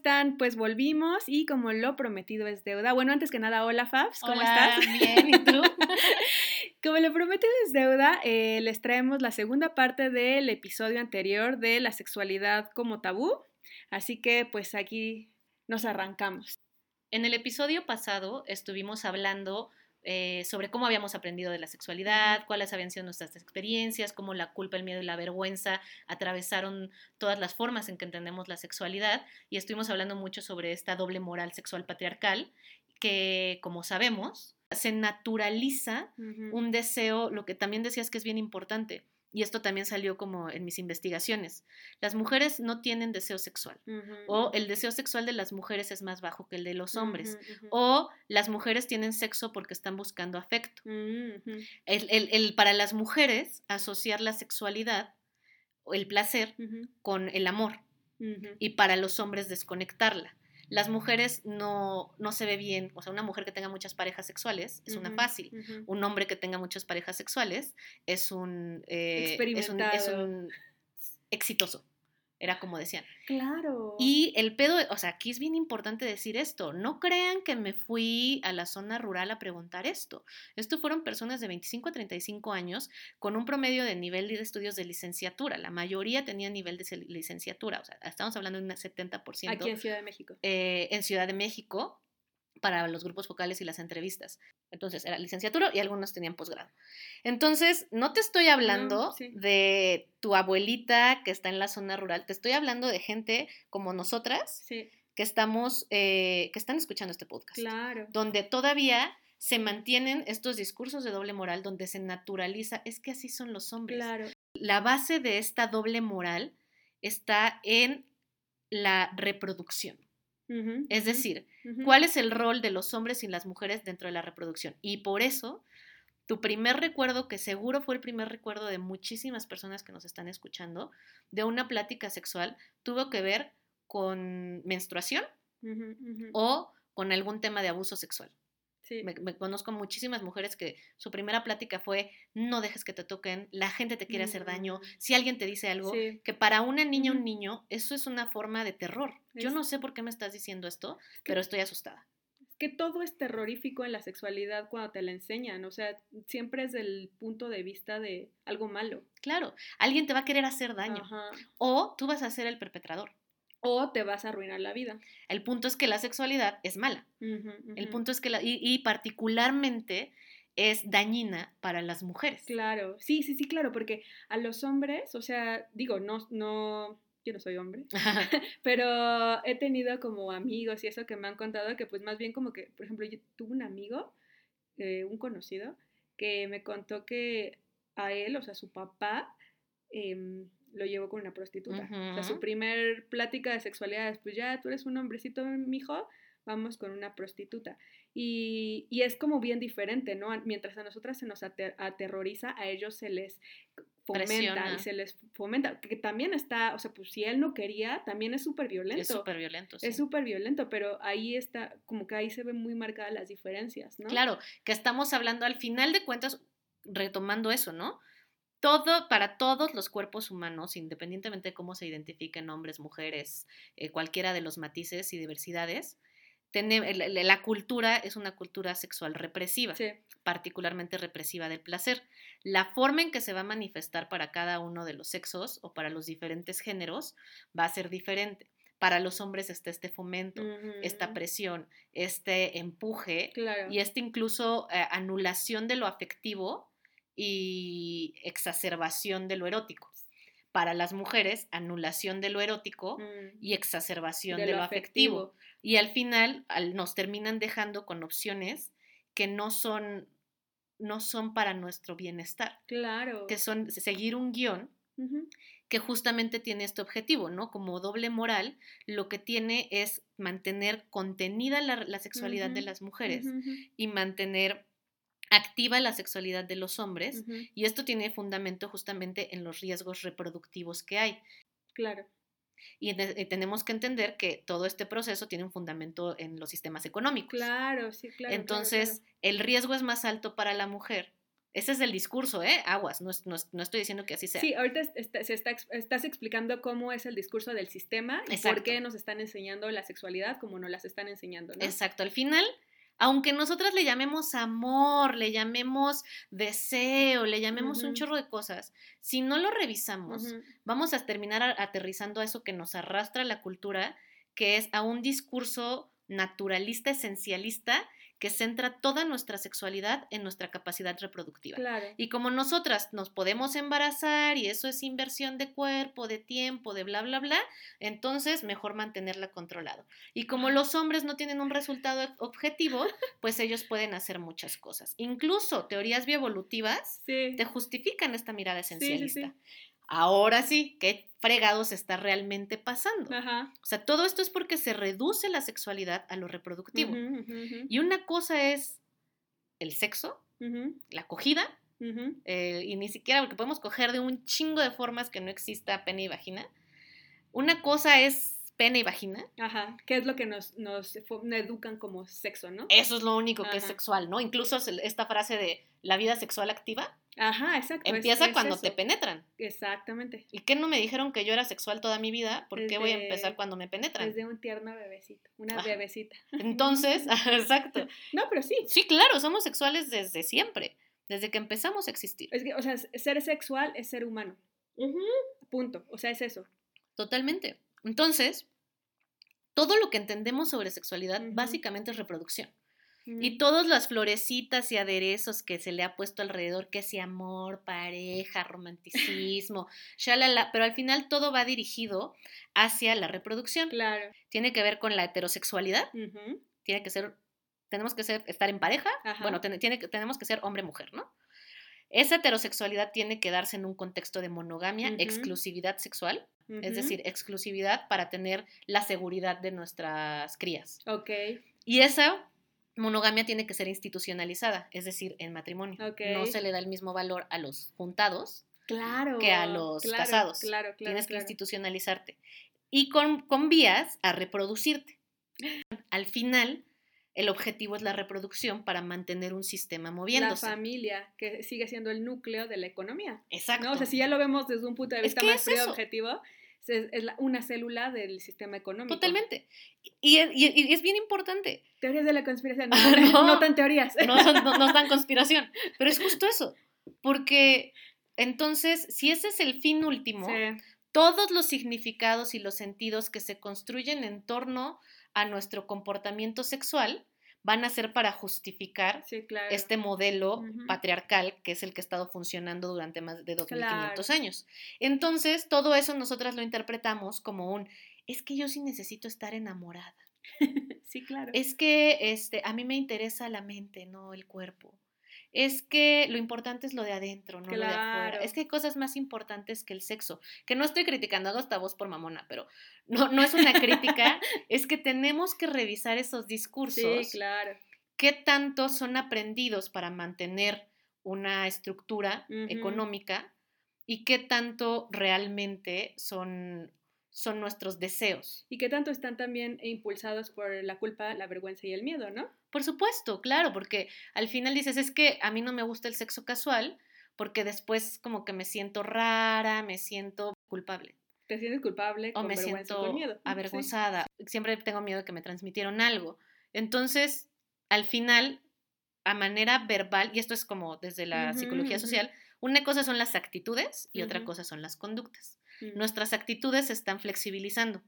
¿cómo están? Pues volvimos y como lo prometido es deuda. Bueno, antes que nada, hola Fabs, ¿cómo Hola, estás? Bien, ¿y tú? como lo prometido es deuda, eh, les traemos la segunda parte del episodio anterior de la sexualidad como tabú. Así que pues aquí nos arrancamos. En el episodio pasado estuvimos hablando eh, sobre cómo habíamos aprendido de la sexualidad, cuáles habían sido nuestras experiencias, cómo la culpa, el miedo y la vergüenza atravesaron todas las formas en que entendemos la sexualidad. Y estuvimos hablando mucho sobre esta doble moral sexual patriarcal que, como sabemos, se naturaliza un deseo, lo que también decías que es bien importante, y esto también salió como en mis investigaciones, las mujeres no tienen deseo sexual. O el deseo sexual de las mujeres es más bajo que el de los hombres. O las mujeres tienen sexo porque están buscando afecto. El, el- el- para las mujeres, asociar la sexualidad o el placer con el amor. Y para los hombres, desconectarla. Las mujeres no, no se ve bien. O sea, una mujer que tenga muchas parejas sexuales es una fácil. Un hombre que tenga muchas parejas sexuales es un, eh, es un, es un exitoso. Era como decían. Claro. Y el pedo, o sea, aquí es bien importante decir esto. No crean que me fui a la zona rural a preguntar esto. Esto fueron personas de 25 a 35 años con un promedio de nivel de estudios de licenciatura. La mayoría tenía nivel de licenciatura. O sea, estamos hablando de un 70% Aquí en Ciudad de México. eh, en Ciudad de México para los grupos focales y las entrevistas. Entonces, era licenciatura y algunos tenían posgrado. Entonces, no te estoy hablando sí. de tu abuelita que está en la zona rural, te estoy hablando de gente como nosotras Sí, que estamos, eh, que están escuchando este podcast, claro. donde todavía se mantienen estos discursos de doble moral, donde se naturaliza, es que así son los hombres. Claro. La base de esta doble moral está en la reproducción. Es decir, cuál es el rol de los hombres y las mujeres dentro de la reproducción. Y por eso, tu primer recuerdo, que seguro fue el primer recuerdo de muchísimas personas que nos están escuchando, de una plática sexual, tuvo que ver con menstruación o con algún tema de abuso sexual. Sí. Me, me conozco muchísimas mujeres que su primera plática fue no dejes que te toquen, la gente te quiere hacer daño, Mm. si alguien te dice algo, Sí. que para una niña o un niño eso es una forma de terror. Yo no sé por qué me estás diciendo esto, pero estoy asustada. que todo es terrorífico en la sexualidad cuando te la enseñan, o sea, siempre es del punto de vista de algo malo. Claro, alguien te va a querer hacer daño Ajá. o tú vas a ser el perpetrador. O te vas a arruinar la vida. El punto es que la sexualidad es mala. El punto es que la, y, y particularmente es dañina para las mujeres. Claro, sí, sí, sí, claro, porque a los hombres, o sea, digo, no, no, yo no soy hombre, pero he tenido como amigos y eso que me han contado que pues más bien como que, por ejemplo, yo tuve un amigo, eh, un conocido, que me contó que a él, o sea, su papá, em, lo llevó con una prostituta. O sea, su primer plática de sexualidad es, pues ya tú eres un hombrecito, mijo, vamos con una prostituta. Y, y es como bien diferente, ¿no? Mientras a nosotras se nos ater- aterroriza, a ellos se les fomenta Presiona. y se les fomenta, que también está, o sea, pues si él no quería, también es súper violento. es súper violento. sí. Es súper violento, pero ahí está, como que ahí se ven muy marcadas las diferencias, ¿no? Claro, que estamos hablando al final de cuentas, retomando eso, ¿no? Todo, para todos los cuerpos humanos, independientemente de cómo se identifiquen hombres, mujeres, eh, cualquiera de los matices y diversidades, la, cultura es una cultura sexual represiva, Sí, particularmente represiva del placer. La forma en que se va a manifestar para cada uno de los sexos o para los diferentes géneros va a ser diferente. Para los hombres está este fomento, esta presión, este empuje Claro. y esta incluso eh, anulación de lo afectivo y exacerbación de lo erótico. Para las mujeres, anulación de lo erótico Mm, y exacerbación de de, lo afectivo. Y al final al- nos terminan dejando con opciones que no son, no son para nuestro bienestar, Claro. que son seguir un guion que justamente tiene este objetivo, ¿no? Como doble moral, lo que tiene es mantener contenida la, la sexualidad de las mujeres y mantener activa la sexualidad de los hombres. Y esto tiene fundamento justamente en los riesgos reproductivos que hay. Claro. Y, y tenemos que entender que todo este proceso tiene un fundamento en los sistemas económicos. Claro, sí, claro. Entonces, claro. el riesgo es más alto para la mujer Ese es el discurso, ¿eh? Aguas, no, no, estoy diciendo que así sea. Sí, ahorita se está, estás explicando cómo es el discurso del sistema y por qué nos están enseñando la sexualidad como nos las están enseñando, ¿no? Exacto, al final, aunque nosotras le llamemos amor, le llamemos deseo, le llamemos un chorro de cosas, si no lo revisamos, vamos a terminar aterrizando a eso que nos arrastra la cultura, que es a un discurso naturalista, esencialista, que centra toda nuestra sexualidad en nuestra capacidad reproductiva. Y como nosotras nos podemos embarazar y eso es inversión de cuerpo, de tiempo, de bla, bla, bla, entonces mejor mantenerla controlado. Y como los hombres no tienen un resultado objetivo, pues ellos pueden hacer muchas cosas. Incluso teorías bioevolutivas te justifican esta mirada esencialista. Ahora sí, ¿qué fregados está realmente pasando? O sea, todo esto es porque se reduce la sexualidad a lo reproductivo. Y una cosa es el sexo, la acogida, eh, y ni siquiera porque podemos coger de un chingo de formas que no exista pene y vagina. Una cosa es pene y vagina. Ajá, ¿qué es lo que nos, nos, educan como sexo, no? Eso es lo único que es sexual, ¿no? Incluso esta frase de la vida sexual activa Ajá, exacto. Empieza cuando te penetran. Exactamente. ¿Y qué no me dijeron que yo era sexual toda mi vida? ¿Por qué voy a empezar cuando me penetran? Desde un tierno bebecito, una bebecita. Entonces, exacto. No, pero sí. Sí, claro, somos sexuales desde siempre, desde que empezamos a existir. Es que, o sea, ser sexual es ser humano. Punto. O sea, es eso. Totalmente. Entonces, todo lo que entendemos sobre sexualidad básicamente es reproducción. Y todas las florecitas y aderezos que se le ha puesto alrededor, que si amor, pareja, romanticismo, shalala, pero al final todo va dirigido hacia la reproducción. Claro. Tiene que ver con la heterosexualidad. Tiene que ser, tenemos que ser, estar en pareja. Bueno, tiene, tenemos que ser hombre-mujer, ¿no? Esa heterosexualidad tiene que darse en un contexto de monogamia, exclusividad sexual, es decir, exclusividad para tener la seguridad de nuestras crías. Ok. Y esa monogamia tiene que ser institucionalizada, es decir, en matrimonio. No se le da el mismo valor a los juntados claro, que a los casados. Claro, Tienes que institucionalizarte. Y con, con vías a reproducirte. Al final, el objetivo es la reproducción para mantener un sistema moviéndose. La familia, que sigue siendo el núcleo de la economía. Exacto. O sea, si ya lo vemos desde un punto de vista más frío objetivo, es una célula del sistema económico. Totalmente. Y, es bien importante. Teorías de la conspiración, no, no, tan teorías. No, son, no, tan conspiración, pero es justo eso. Porque entonces, si ese es el fin último, todos los significados y los sentidos que se construyen en torno a nuestro comportamiento sexual van a ser para justificar este modelo patriarcal que es el que ha estado funcionando durante más de 2500 años. Entonces, todo eso nosotras lo interpretamos como un, es que yo sí necesito estar enamorada. sí, claro. Es que este, a mí me interesa la mente, no el cuerpo es que lo importante es lo de adentro, no lo de afuera. Es que hay cosas más importantes que el sexo. Que no estoy criticando, hago esta voz por mamona, pero no, no es una crítica, es que tenemos que revisar esos discursos. Sí, claro. ¿Qué tanto son aprendidos para mantener una estructura económica y qué tanto realmente son son nuestros deseos. Y qué tanto están también impulsados por la culpa, la vergüenza y el miedo, ¿no? Por supuesto, claro, porque al final dices, es que a mí no me gusta el sexo casual, porque después como que me siento rara, me siento culpable. Te sientes culpable o me siento miedo. avergonzada. Siempre tengo miedo de que me transmitieron algo. Entonces, al final, a manera verbal, y esto es como desde la psicología social, una cosa son las actitudes y otra cosa son las conductas. Nuestras actitudes se están flexibilizando,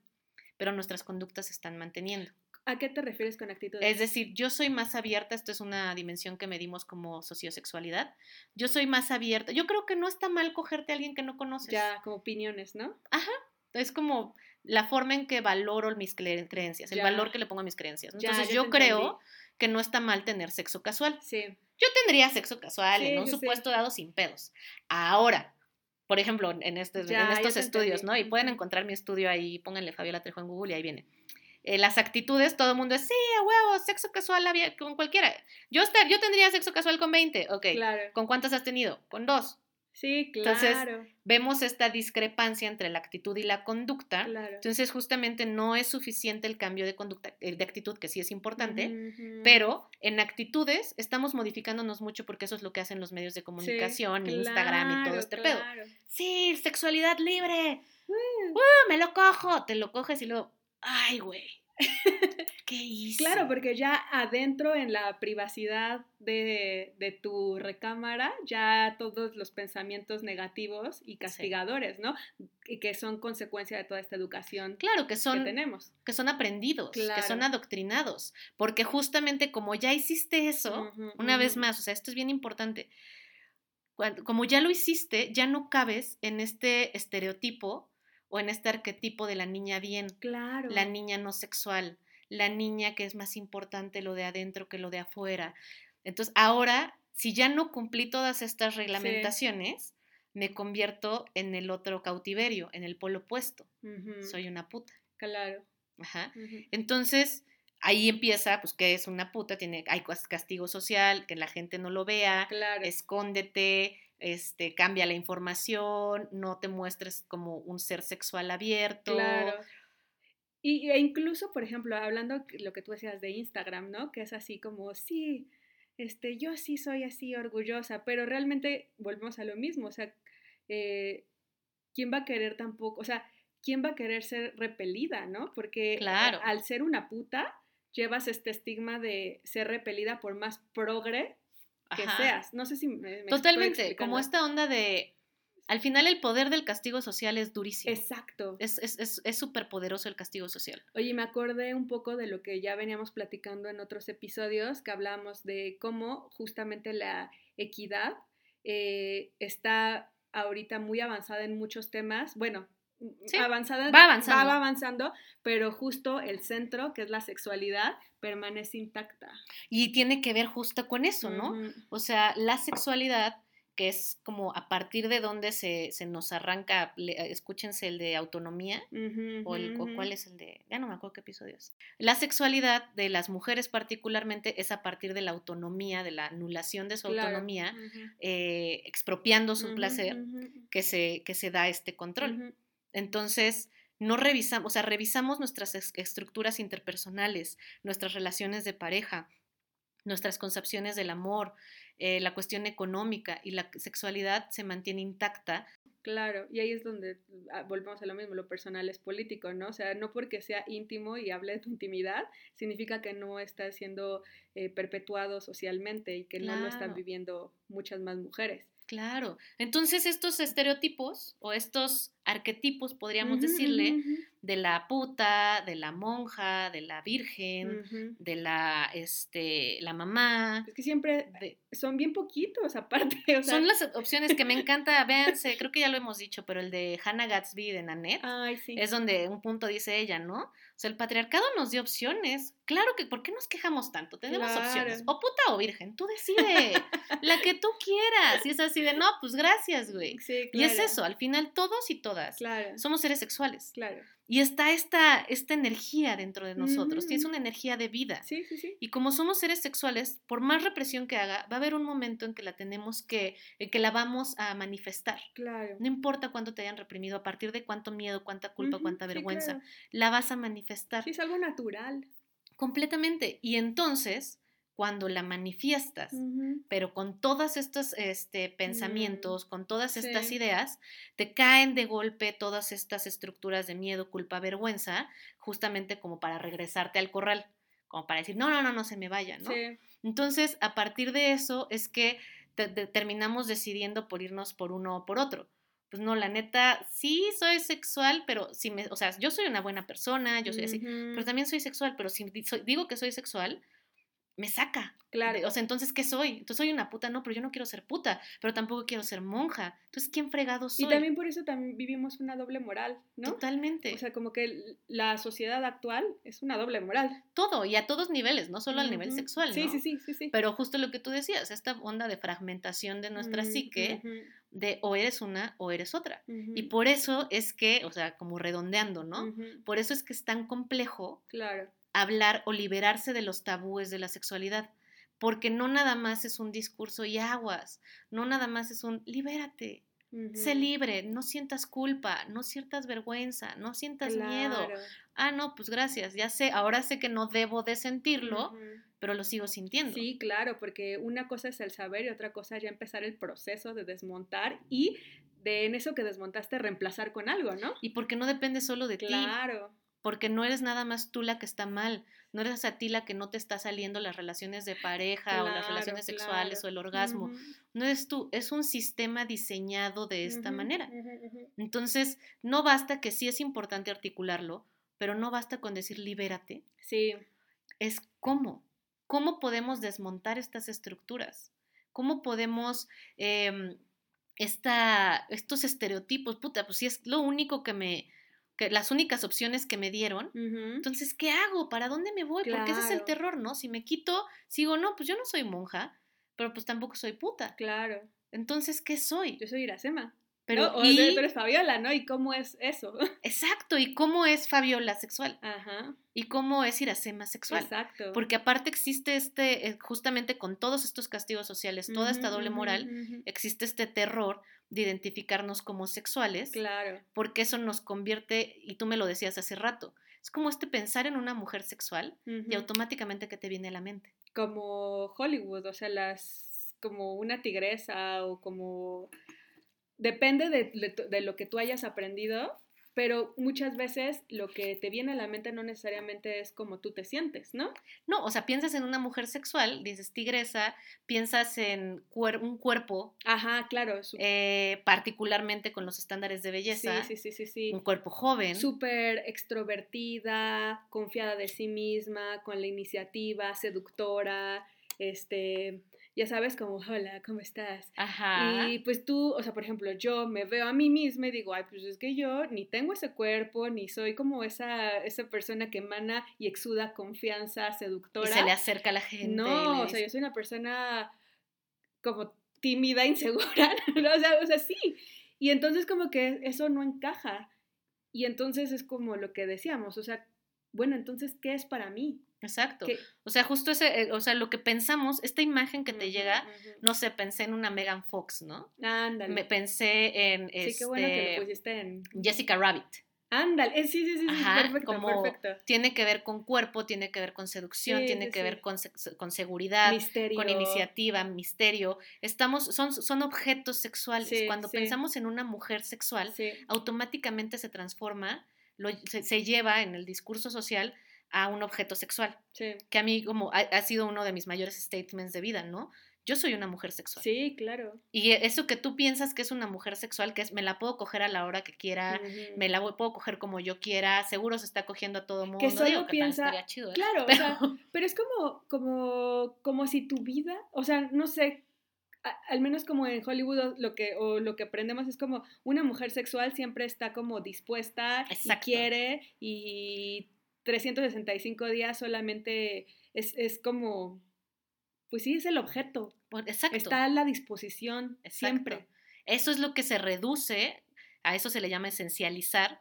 pero nuestras conductas se están manteniendo. ¿A qué te refieres con actitudes? Es decir, yo soy más abierta, esto es una dimensión que medimos como sociosexualidad. Yo soy más abierta. Yo creo que no está mal cogerte a alguien que no conoces. Ya, como opiniones, ¿no? Ajá. Es como la forma en que valoro mis creencias, el valor que le pongo a mis creencias. Entonces yo, creo que no está mal tener sexo casual. Sí. Yo tendría sexo casual en un supuesto dado sin pedos. Ahora, por ejemplo, en, este, en estos estudios, ¿no? Y pueden encontrar mi estudio ahí, pónganle Fabiola Trejo en Google y ahí viene. Eh, las actitudes, todo el mundo es, sí, a huevo, sexo casual con cualquiera. Yo, yo tendría sexo casual con 20, ok. Claro. ¿Con cuántas has tenido? Con dos. Sí, claro. Entonces, vemos esta discrepancia entre la actitud y la conducta. claro. Entonces, justamente no es suficiente el cambio de conducta, eh, de actitud, que sí es importante, pero en actitudes estamos modificándonos mucho porque eso es lo que hacen los medios de Sí, comunicación, Instagram y todo claro, este pedo. Sí, sexualidad libre. Mm. ¡Uh, me lo cojo. Te lo coges y luego, ay, güey. ¿Qué hice? Claro, porque ya adentro en la privacidad de, de tu recámara, ya todos los pensamientos negativos y castigadores, ¿no? Y que son consecuencia de toda esta educación Claro, que que son, tenemos. que son aprendidos, que son adoctrinados, porque justamente como ya hiciste eso, una vez más, o sea, esto es bien importante, cuan- como ya lo hiciste, ya no cabes en este estereotipo o en este arquetipo de la niña bien, Claro. la niña no sexual, la niña que es más importante lo de adentro que lo de afuera. Entonces, ahora, si ya no cumplí todas estas reglamentaciones, me convierto en el otro cautiverio, en el polo opuesto. Soy una puta. Claro. Ajá. Entonces, ahí empieza, pues, que es una puta? Tiene, hay cas- castigo social, que la gente no lo vea, Claro. escóndete, este, cambia la información, no te muestres como un ser sexual abierto. Claro. Y, e incluso, por ejemplo, hablando lo que tú decías de Instagram, ¿no? Que es así como, sí, este, yo sí soy así orgullosa, pero realmente volvemos a lo mismo, o sea, eh, ¿quién va a querer tampoco, o sea, quién va a querer ser repelida, ¿no? Porque a- al ser una puta, llevas este estigma de ser repelida por más progre que Ajá. seas. No sé si me, me Totalmente, como esta onda de, al final el poder del castigo social es durísimo. Exacto. Es súper es, es, súper poderoso el castigo social. Oye, me acordé un poco de lo que ya veníamos platicando en otros episodios, que hablábamos de cómo justamente la equidad eh, está ahorita muy avanzada en muchos temas. Bueno, Sí, avanzada, va avanzando. va avanzando, pero justo el centro, que es la sexualidad, permanece intacta. Y tiene que ver justo con eso, ¿no? O sea, la sexualidad, que es como a partir de donde se, se nos arranca, le- escúchense el de autonomía, o, el, o cuál es el de, ya no me acuerdo qué episodio es. La sexualidad de las mujeres particularmente es a partir de la autonomía, de la anulación de su Claro, autonomía, eh, expropiando su placer, que se, que se da este control. Entonces, no revisamos, o sea, revisamos nuestras estructuras interpersonales, nuestras relaciones de pareja, nuestras concepciones del amor, eh, la cuestión económica y la sexualidad se mantiene intacta. Claro, y ahí es donde ah, volvemos a lo mismo, lo personal es político, ¿no? O sea, no porque sea íntimo y hable de tu intimidad, significa que no está siendo eh, perpetuado socialmente y que no lo están viviendo muchas más mujeres. Claro. Entonces, estos estereotipos o estos arquetipos, podríamos decirle, de la puta, de la monja, de la virgen, de la, este, la mamá. Es que siempre de- son bien poquitos aparte, o sea, Son las opciones que me encanta, véanse, creo que ya lo hemos dicho, pero el de Hannah Gatsby de Nanette ay, sí. es donde un punto dice ella, ¿no? O sea, el patriarcado nos dio opciones. Claro que, ¿por qué nos quejamos tanto? Tenemos opciones. Claro. O puta o virgen, tú decide, la que tú quieras. Y es así de, no, pues gracias, güey. Sí, Y es claro, eso, al final todos y todas Claro, somos seres sexuales. claro. Y está esta, esta energía dentro de nosotros, que es Ujú. una energía de vida. Sí, sí, sí. Y como somos seres sexuales, por más represión que haga, va a haber un momento en que la tenemos que, en que la vamos a manifestar. Claro. No importa cuánto te hayan reprimido, a partir de cuánto miedo, cuánta culpa, cuánta vergüenza, claro. la vas a manifestar Sí, es algo natural. completamente. Y entonces, cuando la manifiestas, pero con todos estos este, pensamientos, con todas estas Mm, ideas, te caen de golpe todas estas estructuras de miedo, culpa, vergüenza, justamente como para regresarte al corral, como para decir, no, no, no, no se me vaya, ¿no? Sí. Entonces, a partir de eso es que te- te- terminamos decidiendo por irnos por uno o por otro. Pues no, la neta, sí soy sexual, pero si me, o sea, yo soy una buena persona, yo soy así, pero también soy sexual, pero si soy- digo que soy sexual, me saca. Claro. O sea, entonces, ¿qué soy? Entonces soy una puta, no, pero yo no quiero ser puta, pero tampoco quiero ser monja. Entonces, ¿quién fregado soy? Y también por eso también vivimos una doble moral, ¿no? Totalmente. O sea, como que la sociedad actual es una doble moral. Todo, y a todos niveles, no solo al nivel sexual, Sí, ¿no? sí, sí, sí, sí. Pero justo lo que tú decías, esta onda de fragmentación de nuestra Mm, psique, de o eres una o eres otra. Y por eso es que, o sea, como redondeando, ¿no? Por eso es que es tan complejo Claro. Hablar o liberarse de los tabúes de la sexualidad, porque no nada más es un discurso y aguas, no nada más es un libérate, sé libre, no sientas culpa, no sientas vergüenza, no sientas miedo. Ah, no, pues gracias, ya sé, ahora sé que no debo de sentirlo, pero lo sigo sintiendo. Sí, claro, porque una cosa es el saber y otra cosa es ya empezar el proceso de desmontar y de en eso que desmontaste reemplazar con algo, ¿no? Y porque no depende solo de ti. Claro. Porque no eres nada más tú la que está mal, no eres a ti la que no te está saliendo las relaciones de pareja o las relaciones sexuales o el orgasmo. No eres tú, es un sistema diseñado de esta manera. Entonces, no basta que sí es importante articularlo, pero no basta con decir libérate. Sí. Es cómo. ¿Cómo podemos desmontar estas estructuras? ¿Cómo podemos em, esta, estos estereotipos, puta, pues si es lo único que me, que las únicas opciones que me dieron, entonces, ¿qué hago? ¿Para dónde me voy? Porque ese es el terror, ¿no? Si me quito, sigo, no, pues yo no soy monja, pero pues tampoco soy puta. Claro. Entonces, ¿qué soy? Yo soy Iracema. Pero, o y, tú eres Fabiola, ¿no? ¿Y cómo es eso? Exacto, ¿y cómo es Fabiola sexual? Ajá. ¿Y cómo es Iracema sexual? Exacto. Porque aparte existe este, eh, justamente con todos estos castigos sociales, toda esta doble moral, existe este terror de identificarnos como sexuales. Claro. Porque eso nos convierte, y tú me lo decías hace rato, es como este pensar en una mujer sexual y automáticamente que te viene a la mente. Como Hollywood, o sea, las como una tigresa o como depende de, lo que tú hayas aprendido, pero muchas veces lo que te viene a la mente no necesariamente es como tú te sientes, ¿no? No, o sea, piensas en una mujer sexual, dices tigresa, piensas en un cuerpo. Ajá, claro. Eh, particularmente con los estándares de belleza. Sí, sí, sí, sí. Un cuerpo joven. Súper extrovertida, confiada de sí misma, con la iniciativa, seductora, este ya sabes, como, hola, ¿cómo estás? Ajá. Y pues tú, o sea, por ejemplo, yo me veo a mí misma y digo, ay, pues es que yo ni tengo ese cuerpo, ni soy como esa, esa persona que emana y exuda confianza seductora. Y se le acerca a la gente. No, o sea, yo soy una persona como tímida, insegura, o, sea, o sea, sí. Y entonces como que eso no encaja. Y entonces es como lo que decíamos, o sea, bueno, entonces, ¿qué es para mí? Exacto. O sea, justo ese, eh, o sea, lo que pensamos, esta imagen que te llega, no sé, pensé en una Megan Fox, ¿no? Ándale. Me pensé en sí, qué bueno que lo este, pusiste en Jessica Rabbit. Ándale, eh, sí, sí, sí, Ajá, perfecto, como Tiene que ver con cuerpo, tiene que ver con seducción, tiene que ver con, con, seguridad, con iniciativa, misterio. Estamos, son, son objetos sexuales. Cuando pensamos en una mujer sexual, automáticamente se transforma, lo, se lleva en el discurso social a un objeto sexual. Sí. Que a mí como ha, sido uno de mis mayores statements de vida, ¿no? Yo soy una mujer sexual. Sí, claro. Y eso que tú piensas que es una mujer sexual, que es me la puedo coger a la hora que quiera, me la puedo coger como yo quiera, seguro se está cogiendo a todo mundo. Que solo piensa, chido, ¿eh? claro, pero... O sea, pero es como, como, como si tu vida, o sea, no sé, al menos como en Hollywood lo que, o lo que aprendemos es como una mujer sexual siempre está como dispuesta y quiere y 365 días solamente es, como, pues sí, es el objeto. Exacto. Está a la disposición siempre. Eso es lo que se reduce, a eso se le llama esencializar,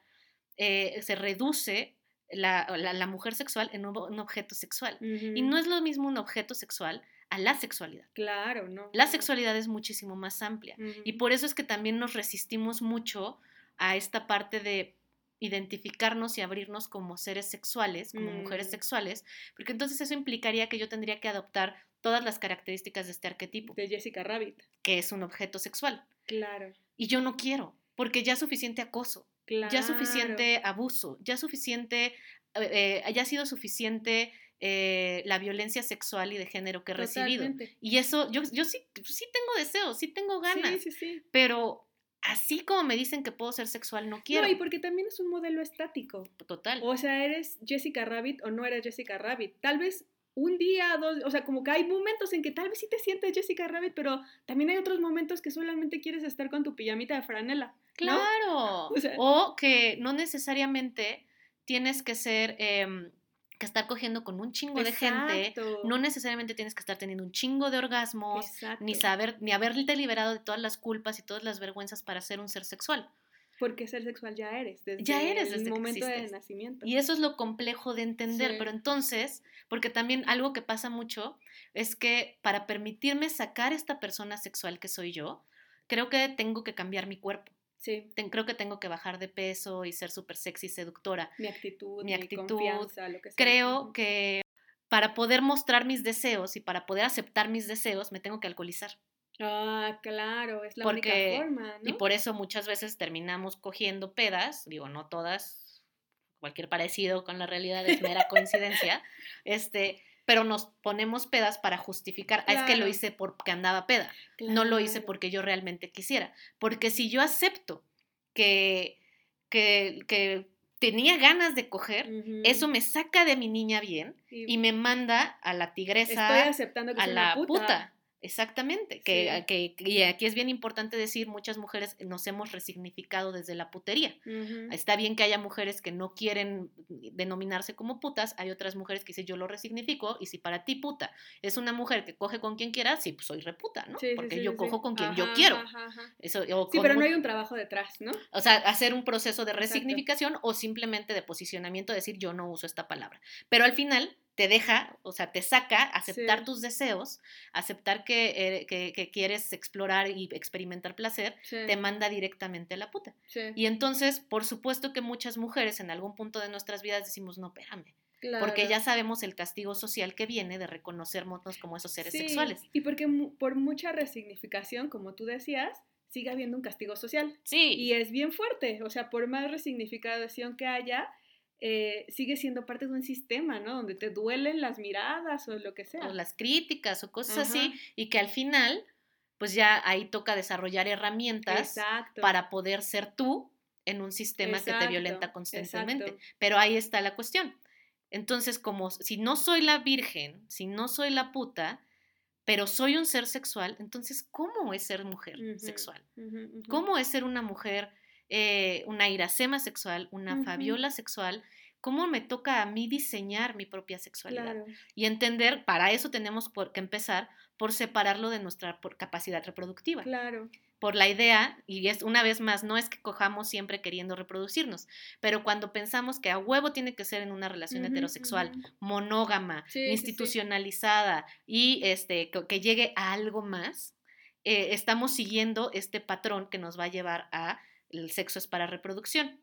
eh, se reduce la, mujer sexual en un, objeto sexual. Y no es lo mismo un objeto sexual a la sexualidad. Claro, no. La sexualidad es muchísimo más amplia. Y por eso es que también nos resistimos mucho a esta parte de identificarnos y abrirnos como seres sexuales, como mujeres mm. sexuales, porque entonces eso implicaría que yo tendría que adoptar todas las características de este arquetipo. De Jessica Rabbit. Que es un objeto sexual. Claro. Y yo no quiero, porque ya suficiente acoso, ya suficiente abuso, ya suficiente, eh, eh, ya ha sido suficiente eh, la violencia sexual y de género que he recibido. Y eso, yo, yo sí, sí tengo deseos, sí tengo ganas, sí, sí, sí. pero así como me dicen que puedo ser sexual, no quiero. No, y porque también es un modelo estático. Total. O sea, eres Jessica Rabbit o no eres Jessica Rabbit. Tal vez un día, dos, o sea, como que hay momentos en que tal vez sí te sientes Jessica Rabbit, pero también hay otros momentos que solamente quieres estar con tu pijamita de franela. Claro. O, que no necesariamente tienes que ser... Em, que estar cogiendo con un chingo de gente, no necesariamente tienes que estar teniendo un chingo de orgasmos, ni saber, ni haberte liberado de todas las culpas y todas las vergüenzas para ser un ser sexual. Porque ser sexual ya eres, desde ya eres desde el momento de nacimiento. Y eso es lo complejo de entender, Sí. pero entonces, porque también algo que pasa mucho es que para permitirme sacar esta persona sexual que soy yo, creo que tengo que cambiar mi cuerpo. Sí, Ten- creo que tengo que bajar de peso y ser súper sexy, seductora. mi actitud, Mi mi, actitud, confianza, lo que sea. Creo que para poder mostrar mis deseos y para poder aceptar mis deseos, me tengo que alcoholizar. Ah, claro, es la Porque- única forma, ¿no? Y por eso muchas veces terminamos cogiendo pedas, digo, no todas, cualquier parecido con la realidad es mera coincidencia, este, pero nos ponemos pedas para justificar, "Ah, es que lo hice porque andaba peda, no lo hice porque yo realmente quisiera, porque si yo acepto que, que, que tenía ganas de coger, eso me saca de mi niña bien y me manda a la tigresa, Estoy aceptando que a la puta. Exactamente, que, Sí. que- y aquí es bien importante decir, muchas mujeres nos hemos resignificado desde la putería. Está bien que haya mujeres que no quieren denominarse como putas, hay otras mujeres que dicen yo lo resignifico y si para ti puta es una mujer que coge con quien quiera, sí, pues soy reputa, ¿no? Sí, Porque sí, yo cojo con quien Ajá, yo quiero. ajá, ajá. Eso, o Sí, pero no hay un trabajo detrás, ¿no? o sea, hacer un proceso de Exacto. resignificación o simplemente de posicionamiento, decir yo no uso esta palabra. Pero al final te deja, o sea, te saca aceptar Sí. tus deseos, aceptar que, eh, que- que quieres explorar y experimentar placer, Sí, te manda directamente a la puta. sí, Y entonces, por supuesto que muchas mujeres en algún punto de nuestras vidas decimos, no, espérame, porque claro. ya sabemos el castigo social que viene de reconocernos como esos seres Sí, sexuales. Y porque mu- por mucha resignificación, como tú decías, sigue habiendo un castigo social. Sí, Y es bien fuerte, o sea, por más resignificación que haya, eh, sigue siendo parte de un sistema, ¿no? Donde te duelen las miradas o lo que sea. o las críticas o cosas Ajá. así, y que al final, pues ya ahí toca desarrollar herramientas Exacto. para poder ser tú en un sistema que te violenta constantemente. exacto. Pero ahí está la cuestión. Entonces, como si no soy la virgen, si no soy la puta, pero soy un ser sexual, entonces, ¿cómo es ser mujer sexual? ¿Cómo es ser una mujer, eh, una iracema sexual, una fabiola sexual? ¿Cómo me toca a mí diseñar mi propia sexualidad? Claro. Y entender, para eso tenemos por, que empezar por separarlo de nuestra por capacidad reproductiva Claro. por la idea, y es una vez más, no es que cojamos siempre queriendo reproducirnos, pero cuando pensamos que a huevo tiene que ser en una relación heterosexual, monógama, Sí, sí, sí. institucionalizada y este, que, que llegue a algo más, eh, estamos siguiendo este patrón que nos va a llevar a el sexo es para reproducción.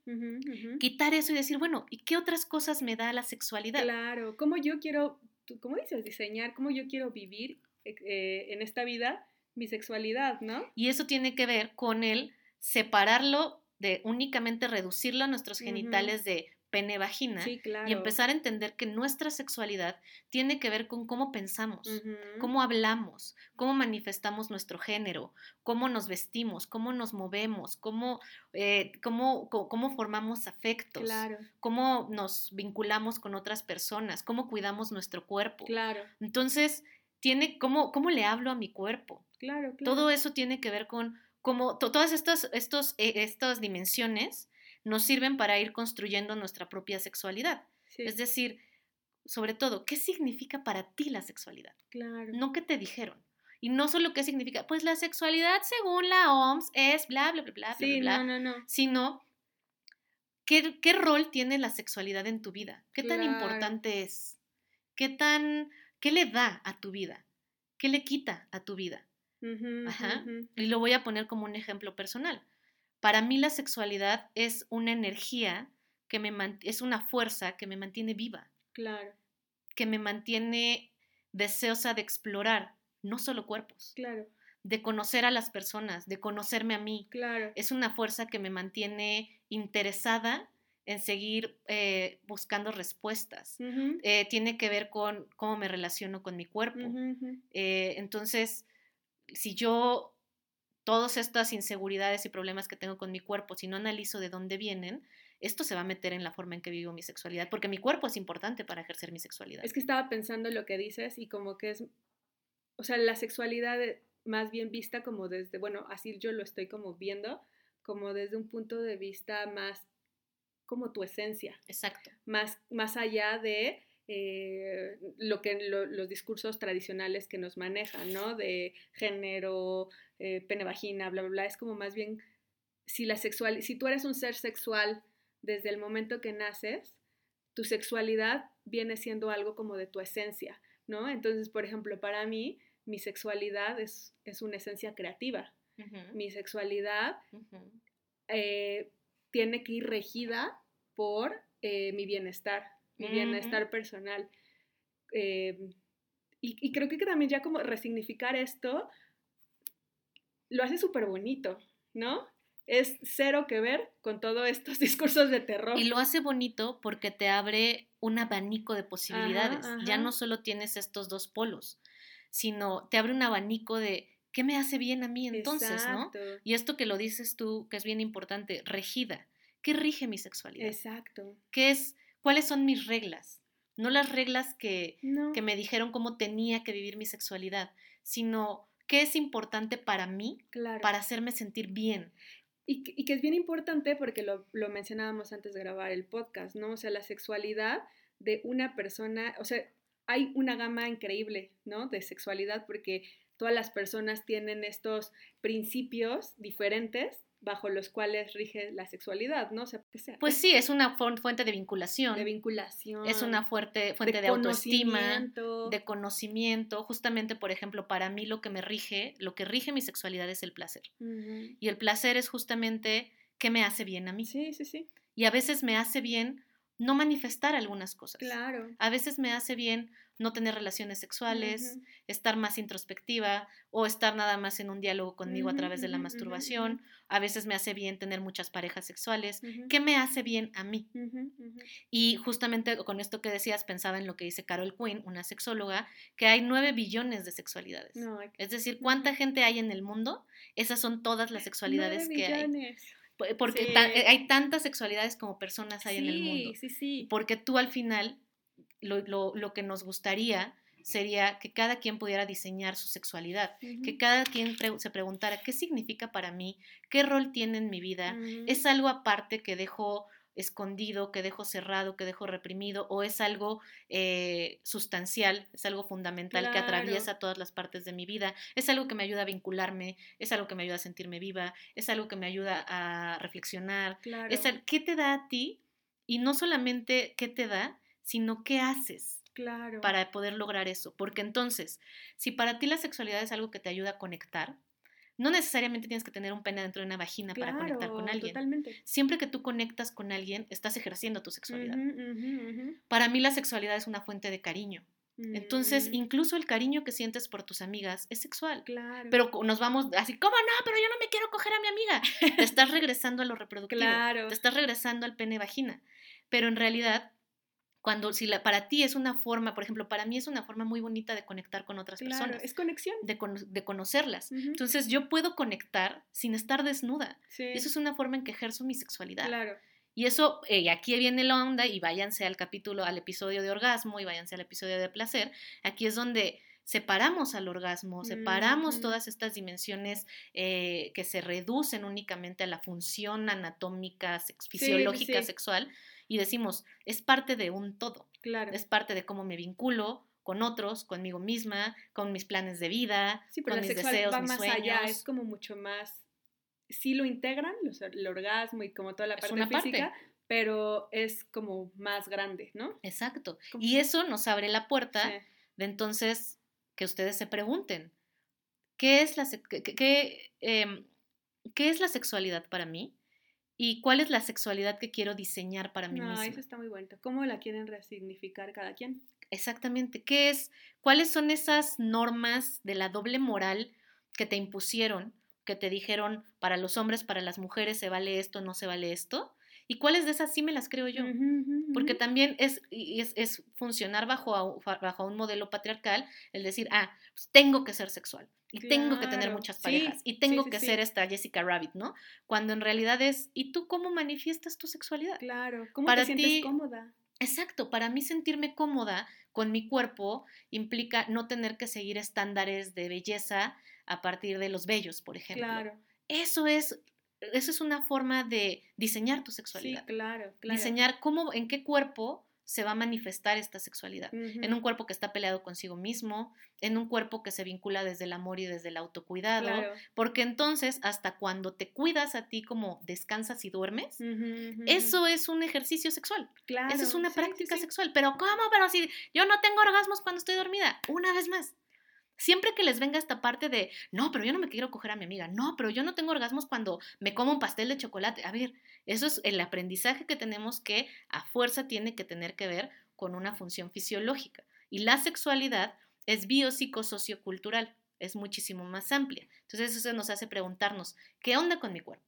Quitar eso y decir, bueno, ¿y qué otras cosas me da la sexualidad? Claro, cómo yo quiero, tú- ¿cómo dices? Diseñar, cómo yo quiero vivir eh, en esta vida mi sexualidad, ¿no? Y eso tiene que ver con el separarlo de únicamente reducirlo a nuestros genitales de pene vagina Sí, claro. y empezar a entender que nuestra sexualidad tiene que ver con cómo pensamos, cómo hablamos, cómo manifestamos nuestro género, cómo nos vestimos, cómo nos movemos, cómo, eh, cómo, cómo formamos afectos, Claro, cómo nos vinculamos con otras personas, cómo cuidamos nuestro cuerpo. claro, Entonces, tiene cómo, cómo le hablo a mi cuerpo. claro, claro. Todo eso tiene que ver con cómo to- todas estas, estos, eh, estas dimensiones nos sirven para ir construyendo nuestra propia sexualidad. Sí, Es decir, sobre todo, ¿qué significa para ti la sexualidad? claro. No qué te dijeron. Y no solo qué significa, pues la sexualidad según la OMS es bla, bla, bla, bla, bla, sí, bla, no, no, no. sino ¿qué, qué rol tiene la sexualidad en tu vida? ¿Qué tan importante es? ¿Qué tan, qué le da a tu vida? ¿Qué le quita a tu vida? Ajá. Y lo voy a poner como un ejemplo personal. Para mí la sexualidad es una energía que me es una fuerza que me mantiene viva, Claro, que me mantiene deseosa de explorar no solo cuerpos, claro, de conocer a las personas, de conocerme a mí. claro. Es una fuerza que me mantiene interesada en seguir eh, buscando respuestas. Eh, tiene que ver con cómo me relaciono con mi cuerpo. Eh, entonces, si yo todas estas inseguridades y problemas que tengo con mi cuerpo, si no analizo de dónde vienen, esto se va a meter en la forma en que vivo mi sexualidad, porque mi cuerpo es importante para ejercer mi sexualidad. Es que estaba pensando lo que dices y como que es, o sea, la sexualidad eh, más bien vista como desde, bueno, así yo lo estoy como viendo, como desde un punto de vista más como tu esencia, Exacto. más, más allá de eh, lo que lo- los discursos tradicionales que nos manejan, ¿no? De género, eh, pene, vagina, bla, bla, bla, es como más bien si la sexual, si tú eres un ser sexual desde el momento que naces, tu sexualidad viene siendo algo como de tu esencia, ¿no? Entonces, por ejemplo, para mí, mi sexualidad es, es una esencia creativa. Mi sexualidad eh, tiene que ir regida por eh, mi bienestar, mi bienestar personal. Eh, y, creo que también ya como resignificar esto lo hace súper bonito, ¿no? Es cero que ver con todos estos discursos de terror. Y lo hace bonito porque te abre un abanico de posibilidades. Ya no solo tienes estos dos polos, sino te abre un abanico de qué me hace bien a mí entonces, ¿no? Y esto que lo dices tú, que es bien importante, regida. ¿Qué rige mi sexualidad? Exacto. ¿Qué es, ¿Cuáles son mis reglas? No las reglas que, que me dijeron cómo tenía que vivir mi sexualidad, sino qué es importante para mí para hacerme sentir bien. Y, y, que es bien importante porque lo, lo, mencionábamos antes de grabar el podcast, ¿no? O sea, la sexualidad de una persona, o sea, hay una gama increíble, ¿no? De sexualidad porque todas las personas tienen estos principios diferentes bajo los cuales rige la sexualidad, ¿no? sea, Pues sí, es una fuente de vinculación. De vinculación. Es una fuerte, fuente de, autoestima, de conocimiento. Justamente, por ejemplo, para mí lo que me rige, lo que rige mi sexualidad es el placer. Y el placer es justamente qué me hace bien a mí. Sí, sí, sí. Y a veces me hace bien no manifestar algunas cosas. Claro. A veces me hace bien no tener relaciones sexuales, estar más introspectiva o estar nada más en un diálogo conmigo a través de la masturbación. A veces me hace bien tener muchas parejas sexuales. ¿Qué me hace bien a mí? Y justamente con esto que decías, pensaba en lo que dice Carol Quinn, una sexóloga, que hay nueve billones de sexualidades. Es decir, ¿cuánta gente hay en el mundo? Esas son todas las sexualidades que hay. Porque hay tantas sexualidades como personas hay en el mundo. Sí, sí. Porque tú al final lo, lo, que nos gustaría sería que cada quien pudiera diseñar su sexualidad, que cada quien se preguntara qué significa para mí, qué rol tiene en mi vida, es algo aparte que dejo escondido, que dejo cerrado, que dejo reprimido, o es algo eh, sustancial, es algo fundamental que atraviesa todas las partes de mi vida, es algo que me ayuda a vincularme, es algo que me ayuda a sentirme viva, es algo que me ayuda a reflexionar, es ¿qué te da a ti? Y no solamente qué te da, sino qué haces claro. para poder lograr eso. Porque entonces, si para ti la sexualidad es algo que te ayuda a conectar, no necesariamente tienes que tener un pene dentro de una vagina para conectar con alguien. Totalmente. Siempre que tú conectas con alguien, estás ejerciendo tu sexualidad. Para mí la sexualidad es una fuente de cariño. Entonces, mm. incluso el cariño que sientes por tus amigas es sexual. Claro. Pero nos vamos así, ¿cómo no? Pero yo no me quiero coger a mi amiga. Te estás regresando a lo reproductivo. Claro. Te estás regresando al pene vagina. Pero en realidad, cuando si la, para ti es una forma, por ejemplo, para mí es una forma muy bonita de conectar con otras claro, personas. Es conexión. De, de conocerlas. Entonces yo puedo conectar sin estar desnuda. Eso es una forma en que ejerzo mi sexualidad. Claro. Y eso, eh, aquí viene la onda y váyanse al capítulo, al episodio de orgasmo y váyanse al episodio de placer. Aquí es donde separamos al orgasmo, separamos todas estas dimensiones eh, que se reducen únicamente a la función anatómica, fisiológica, sexual y decimos, es parte de un todo. Claro. Es parte de cómo me vinculo con otros, conmigo misma, con mis planes de vida, con mis deseos, va más allá, es como mucho más sí lo integran, el orgasmo y como toda la parte física, pero es como más grande, ¿no? Exacto. Y eso nos abre la puerta de entonces que ustedes se pregunten, ¿qué es la, qué, em, ¿qué es la sexualidad para mí? Y cuál es la sexualidad que quiero diseñar para mí no, Eso está muy bonito. ¿Cómo la quieren resignificar cada quien? Exactamente. ¿Qué es? ¿Cuáles son esas normas de la doble moral que te impusieron, que te dijeron para los hombres, para las mujeres se vale esto, no se vale esto? ¿Y cuáles de esas sí me las creo yo? Porque también es, es, es funcionar bajo, bajo un modelo patriarcal, el decir, ah, pues tengo que ser sexual y tengo que tener muchas parejas y tengo que ser esta Jessica Rabbit, ¿no? Cuando en realidad es, ¿y tú cómo manifiestas tu sexualidad? Claro, ¿cómo para te sientes cómoda? Exacto, para mí sentirme cómoda con mi cuerpo implica no tener que seguir estándares de belleza a partir de los bellos, por ejemplo. Claro. Eso es eso es una forma de diseñar tu sexualidad. Sí, claro, claro. Diseñar cómo en qué cuerpo se va a manifestar esta sexualidad. En un cuerpo que está peleado consigo mismo, en un cuerpo que se vincula desde el amor y desde el autocuidado, porque entonces hasta cuando te cuidas a ti como descansas y duermes, eso es un ejercicio sexual. Claro. Eso es una práctica sexual. Pero ¿cómo? Pero si yo no tengo orgasmos cuando estoy dormida, una vez más. Siempre que les venga esta parte de, no, pero yo no me quiero coger a mi amiga, no, pero yo no tengo orgasmos cuando me como un pastel de chocolate. A ver, eso es el aprendizaje que tenemos que a fuerza tiene que tener que ver con una función fisiológica. Y la sexualidad es biopsicosociocultural, es muchísimo más amplia. Entonces eso nos hace preguntarnos, ¿qué onda con mi cuerpo?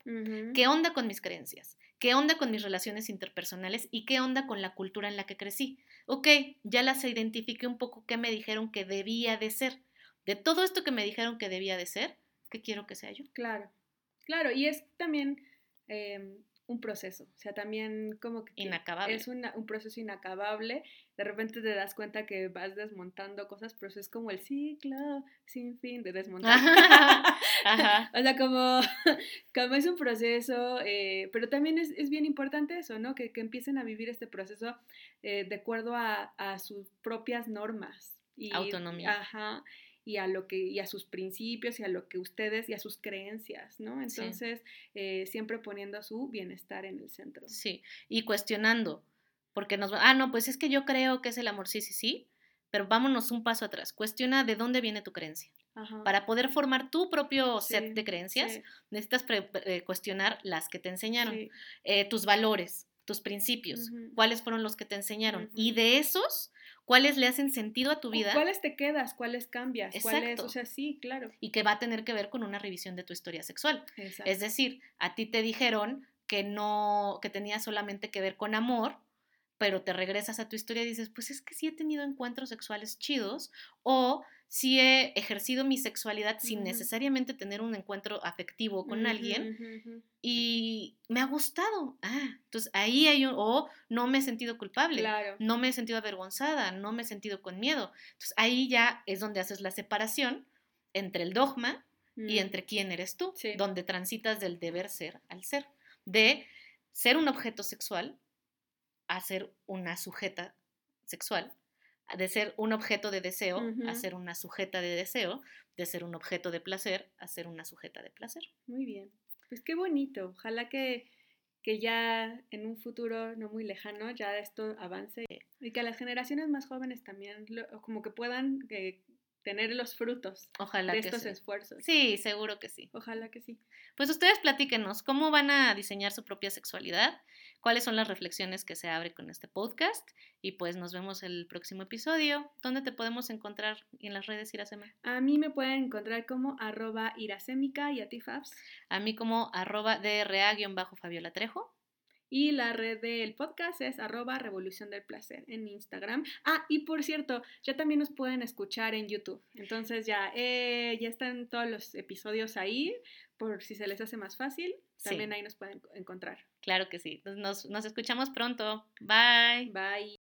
¿Qué onda con mis creencias? ¿Qué onda con mis relaciones interpersonales? ¿Y qué onda con la cultura en la que crecí? Ok, ya las identifiqué un poco qué me dijeron que debía de ser de todo esto que me dijeron que debía de ser, ¿qué quiero que sea yo? Claro, claro, y es también em, un proceso, o sea, también como que inacabable. es un proceso inacabable, de repente te das cuenta que vas desmontando cosas, pero es como el ciclo sin fin de desmontar. o sea, como, como es un proceso, eh, pero también es, es, bien importante eso, ¿no? Que, que empiecen a vivir este proceso eh, de acuerdo a, a, sus propias normas. Y, Autonomía. Ajá y a lo que y a sus principios y a lo que ustedes y a sus creencias, ¿no? Entonces, eh, siempre poniendo su bienestar en el centro. Sí, y cuestionando, porque nos ah, no, pues es que yo creo que es el amor, sí, sí, sí, pero vámonos un paso atrás, cuestiona de dónde viene tu creencia. Para poder formar tu propio set de creencias, necesitas eh, cuestionar las que te enseñaron, eh, tus valores, tus principios, cuáles fueron los que te enseñaron. Y de esos, cuáles le hacen sentido a tu vida. ¿Cuáles te quedas? ¿Cuáles cambias? Exacto. O sea, sí, claro. Y que va a tener que ver con una revisión de tu historia sexual. Es decir, a ti te dijeron que no, que tenía solamente que ver con amor, pero te regresas a tu historia y dices, pues es que sí he tenido encuentros sexuales chidos o sí he ejercido mi sexualidad sin necesariamente tener un encuentro afectivo con alguien y me ha gustado. Ah, entonces ahí hay un, o no me he sentido culpable, no me he sentido avergonzada, no me he sentido con miedo. Entonces ahí ya es donde haces la separación entre el dogma y entre quién eres tú, donde transitas del deber ser al ser, de ser un objeto sexual a ser una sujeta sexual, de ser un objeto de deseo a ser una sujeta de deseo, de ser un objeto de placer a ser una sujeta de placer. Muy bien. Pues qué bonito. Ojalá que, que ya en un futuro no muy lejano ya esto avance y que las generaciones más jóvenes también como que puedan eh, tener los frutos Ojalá de estos esfuerzos. Sí, seguro que sí. Ojalá que sí. Pues ustedes platíquenos cómo van a diseñar su propia sexualidad, cuáles son las reflexiones que se abre con este podcast y pues nos vemos el próximo episodio. ¿Dónde te podemos encontrar en las redes Iracema? A mí me pueden encontrar como arroba iracémica y a ti Fabs. A mí como arroba DRA-Fabiola Trejo. Y la red del podcast es arroba revolución del placer en Instagram. Ah, y por cierto, ya también nos pueden escuchar en YouTube. Entonces ya, eh, ya están todos los episodios ahí, por si se les hace más fácil. También ahí nos pueden encontrar. Claro que sí. Nos, nos escuchamos pronto. Bye. Bye.